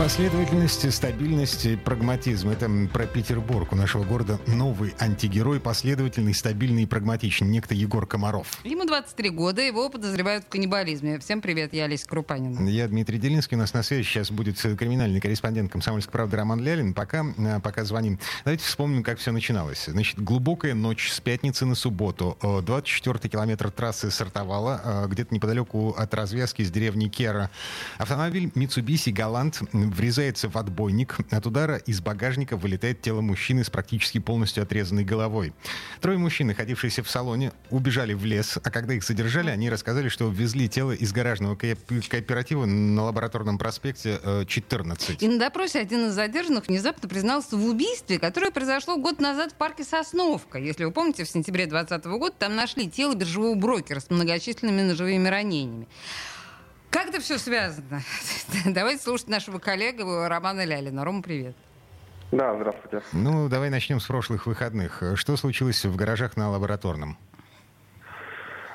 Последовательность, стабильность, прагматизм. Это про Петербург. У нашего города новый антигерой, последовательный, стабильный и прагматичный. Некто Егор Комаров. Ему 23 года, его подозревают в каннибализме. Всем привет, я Олеся Крупанина. Я Дмитрий Делинский. У нас на связи сейчас будет криминальный корреспондент «Комсомольской правды» Роман Лялин. Пока, э, пока звоним. Давайте вспомним, как все начиналось. Значит, глубокая ночь с пятницы на субботу. 24-й километр трассы сортовала, э, где-то неподалеку от развязки с деревни Кера. Автомобиль Mitsubishi Галант врезается в отбойник. От удара из багажника вылетает тело мужчины с практически полностью отрезанной головой. Трое мужчин, находившиеся в салоне, убежали в лес, а когда их задержали, они рассказали, что везли тело из гаражного кооператива на лабораторном проспекте 14. Э, И на допросе один из задержанных внезапно признался в убийстве, которое произошло год назад в парке Сосновка. Если вы помните, в сентябре 2020 года там нашли тело биржевого брокера с многочисленными ножевыми ранениями. Как это все связано? Давайте слушать нашего коллегу Романа Лялина. Рома, привет. Да, здравствуйте. Ну, давай начнем с прошлых выходных. Что случилось в гаражах на лабораторном?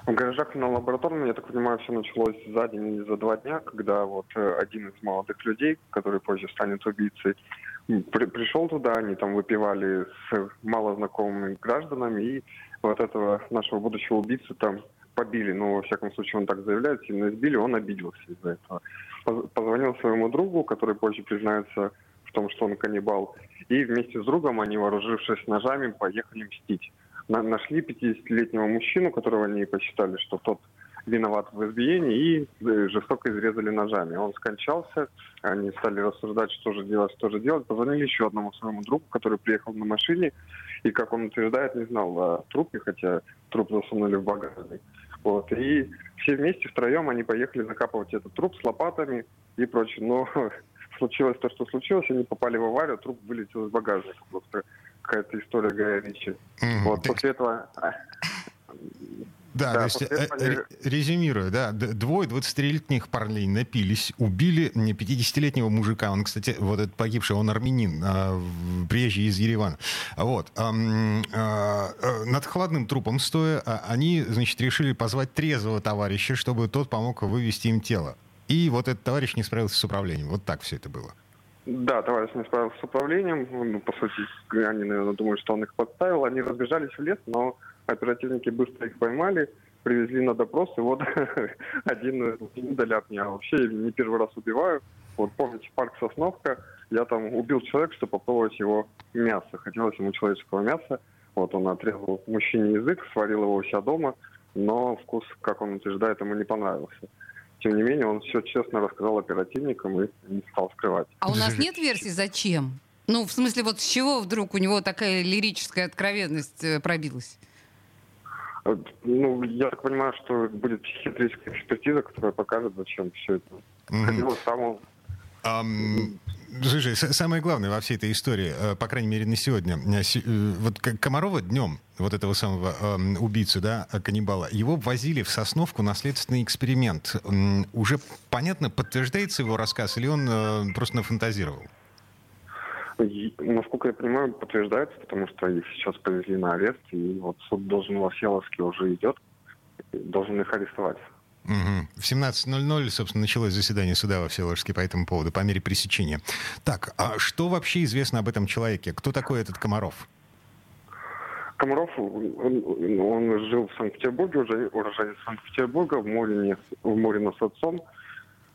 В гаражах на лабораторном, я так понимаю, все началось за день или за два дня, когда вот э, один из молодых людей, который позже станет убийцей, при, пришел туда, они там выпивали с малознакомыми гражданами, и вот этого нашего будущего убийцу там побили, ну, во всяком случае, он так заявляет, сильно избили, он обиделся из-за этого. Позвонил своему другу, который позже признается в том, что он каннибал, и вместе с другом они, вооружившись ножами, поехали мстить. На нашли 50-летнего мужчину, которого они посчитали, что тот виноват в избиении, и э, жестоко изрезали ножами. Он скончался, они стали рассуждать, что же делать, что же делать. Позвонили еще одному своему другу, который приехал на машине, и, как он утверждает, не знал о трупе, хотя труп засунули в багажник. Вот. И все вместе, втроем, они поехали закапывать этот труп с лопатами и прочее. Но случилось то, что случилось, они попали в аварию, труп вылетел из багажника. Просто какая-то история Гая Ричи. Вот так... после этого... А, да, да, то есть, э, они... резюмируя, да, двое 23-летних парней напились, убили 50-летнего мужика, он, кстати, вот этот погибший, он армянин, а, приезжий из Еревана. Вот. А, а, над хладным трупом стоя, они, значит, решили позвать трезвого товарища, чтобы тот помог вывести им тело. И вот этот товарищ не справился с управлением. Вот так все это было. Да, товарищ не справился с управлением. Ну, по сути, они, наверное, думают, что он их подставил. Они разбежались в лес, но Оперативники быстро их поймали, привезли на допрос, и вот один от меня. Вообще не первый раз убиваю. Вот помните парк Сосновка, я там убил человека, чтобы попробовать его мясо. Хотелось ему человеческого мяса. Вот он отрезал мужчине язык, сварил его у себя дома, но вкус, как он утверждает, ему не понравился. Тем не менее, он все честно рассказал оперативникам и не стал скрывать. А у нас нет версии, зачем? Ну, в смысле, вот с чего вдруг у него такая лирическая откровенность э, пробилась? Ну, я так понимаю, что будет психиатрическая экспертиза, которая покажет, зачем все это. Mm-hmm. Самому... Um... Слушай, самое главное во всей этой истории, э, по крайней мере, на сегодня, э, э, вот Комарова днем, вот этого самого э, убийцу, да, каннибала, его возили в Сосновку на следственный эксперимент. Уже понятно, подтверждается его рассказ или он просто нафантазировал? насколько я понимаю, подтверждается, потому что их сейчас повезли на арест, и вот суд должен во Всеволожске уже идет, должен их арестовать. Угу. В 17.00, собственно, началось заседание суда во Всеволожске по этому поводу, по мере пресечения. Так, а что вообще известно об этом человеке? Кто такой этот Комаров? Комаров, он, он жил в Санкт-Петербурге, уже уроженец Санкт-Петербурга, в Морине, в Морино с отцом.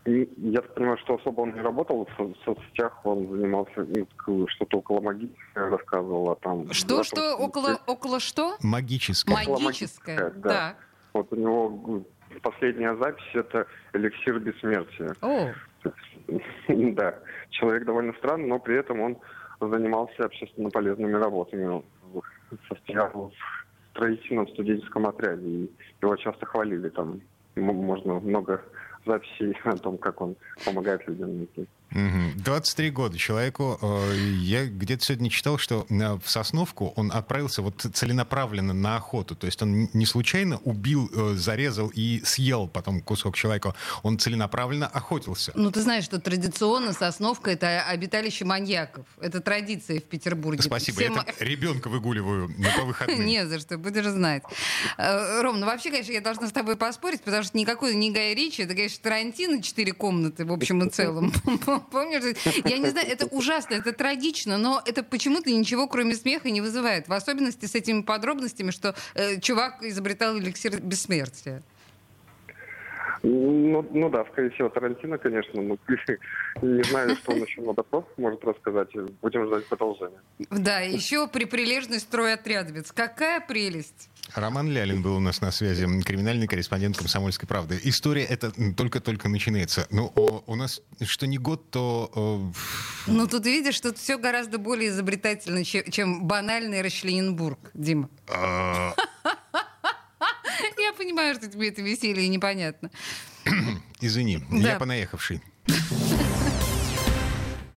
Я так понимаю, что особо он не работал в соцсетях, он занимался ну, что-то около магии, рассказывал, а там... Что, что, около, около что? Магическое. Магическое, да. да. Вот у него последняя запись — это «Эликсир бессмертия». О. Да, человек довольно странный, но при этом он занимался общественно полезными работами. Состоял в строительном студенческом отряде, и его часто хвалили там. Можно много записей о том, как он помогает людям найти. Мгм. 23 года человеку. э, Я где-то сегодня читал, что э, в Сосновку он отправился вот целенаправленно на охоту. То есть он не случайно убил, э, зарезал и съел потом кусок человека. Он целенаправленно охотился. Ну, ты знаешь, что традиционно Сосновка — это обиталище маньяков. Это традиция в Петербурге. Спасибо. Все Я ребенка выгуливаю на- по выходным. Не за что, будешь знать. Ром, ну вообще, конечно, я должна с тобой поспорить, потому что никакой не Гай Ричи, это, конечно, Тарантино, четыре комнаты в общем и целом. Помнишь? Я не знаю, это ужасно, это трагично, но это почему-то ничего, кроме смеха, не вызывает. В особенности с этими подробностями, что э, чувак изобретал эликсир бессмертия. Ну, ну да, скорее всего, Тарантино, конечно. Ну, не знаю, что он еще на допрос может рассказать. Будем ждать продолжения. Да, еще при прилежный стройотрядовец. Какая прелесть! Роман Лялин был у нас на связи, криминальный корреспондент «Комсомольской правды». История эта только-только начинается. Ну, о, у нас что не год, то... о, Ну, тут видишь, тут все гораздо более изобретательно, че- чем банальный Расчлененбург, Дима. а, Я понимаю, что тебе это веселье непонятно. извини, я понаехавший.